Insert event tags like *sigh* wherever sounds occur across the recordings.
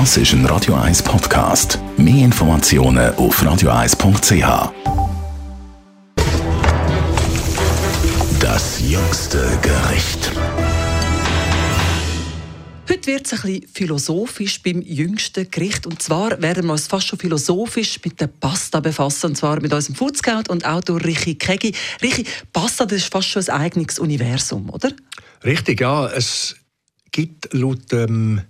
Das ist ein Radio 1 Podcast. Mehr Informationen auf radio1.ch. Das jüngste Gericht. Heute wird es ein bisschen philosophisch beim jüngsten Gericht. Und zwar werden wir uns fast schon philosophisch mit der Pasta befassen. Und zwar mit unserem Food Scout und Autor Richi Kegi. Richi, Pasta das ist fast schon ein eigenes Universum, oder? Richtig, ja. Es gibt laut dem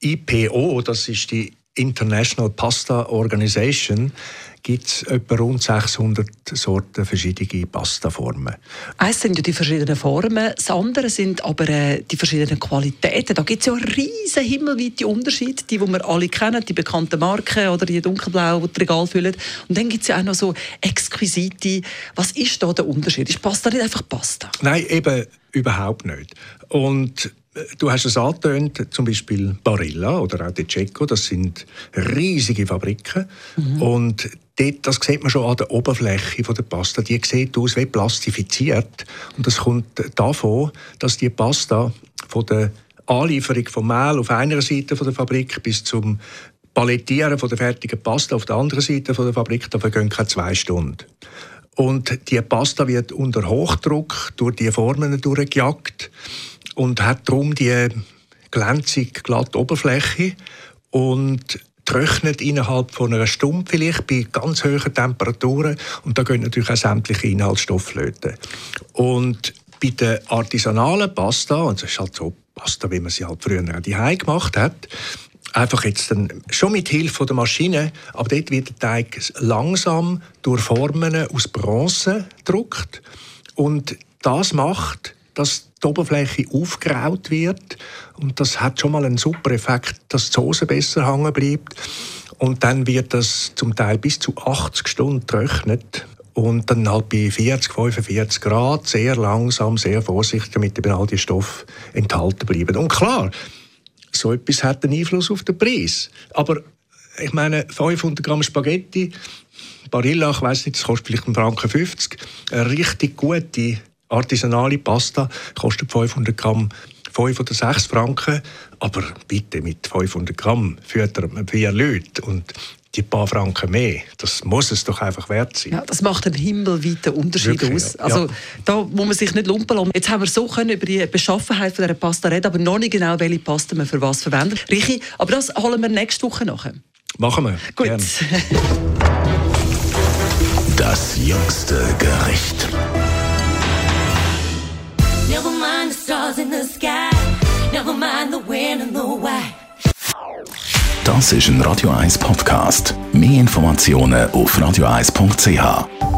IPO, das ist die International Pasta Organization, gibt es etwa rund 600 Sorten verschiedene Pastaformen. Eins sind ja die verschiedenen Formen, das andere sind aber äh, die verschiedenen Qualitäten. Da gibt es ja riesen himmelweite Unterschiede, die, die wir alle kennen, die bekannten Marken oder die dunkelblau, die das Regal füllen. Und dann gibt es ja auch noch so exquisite. Was ist da der Unterschied? Ist Pasta nicht einfach Pasta? Nein, eben überhaupt nicht. Und Du hast es angetönt, zum Beispiel Barilla oder auch De Cecco, das sind riesige Fabriken. Mhm. Und dort, das sieht man schon an der Oberfläche der Pasta. Die sieht aus wie plastifiziert. Und das kommt davon, dass die Pasta von der Anlieferung vom Mehl auf einer Seite der Fabrik bis zum Palettieren von der fertigen Pasta auf der anderen Seite der Fabrik, da vergehen keine zwei Stunden. Und die Pasta wird unter Hochdruck durch die Formen durchgejagt und hat darum die glänzig glatte Oberfläche und trocknet innerhalb von einer Stunde vielleicht bei ganz hohen Temperaturen und da gehen natürlich auch sämtliche Inhaltsstoffe flöten. Und bei der artisanalen Pasta, und das ist halt so Pasta, wie man sie halt früher auch daheim gemacht hat, einfach jetzt dann schon mit Hilfe der Maschine, aber dort wird der Teig langsam durch Formen aus Bronze gedruckt und das macht, dass die Oberfläche aufgeraut wird. Und das hat schon mal einen super Effekt, dass die Soße besser hängen bleibt. Und dann wird das zum Teil bis zu 80 Stunden trocknet. Und dann halt bei 40, 45 Grad sehr langsam, sehr vorsichtig, damit eben all die Stoffe enthalten bleiben. Und klar, so etwas hat einen Einfluss auf den Preis. Aber ich meine, 500 Gramm Spaghetti, Barilla, ich weiß nicht, das kostet vielleicht einen Franken 50. Eine richtig gute artisanale Pasta kostet 500 Gramm 5 oder 6 Franken, aber bitte mit 500 Gramm füttert man vier Leute und die paar Franken mehr, das muss es doch einfach wert sein. Ja, das macht einen himmelweiten Unterschied Wirklich, aus. Also ja. da muss man sich nicht lumpen lassen. Jetzt haben wir so können über die Beschaffenheit von dieser Pasta reden, aber noch nicht genau, welche Pasta man für was verwendet. Richi, aber das holen wir nächste Woche nachher. Machen wir. Gut. Gern. *laughs* Das jüngste Gericht. Never mind the stars in the sky. Never mind the wind and the why. Das ist ein Radio 1 Podcast. Mehr Informationen auf radio1.ch.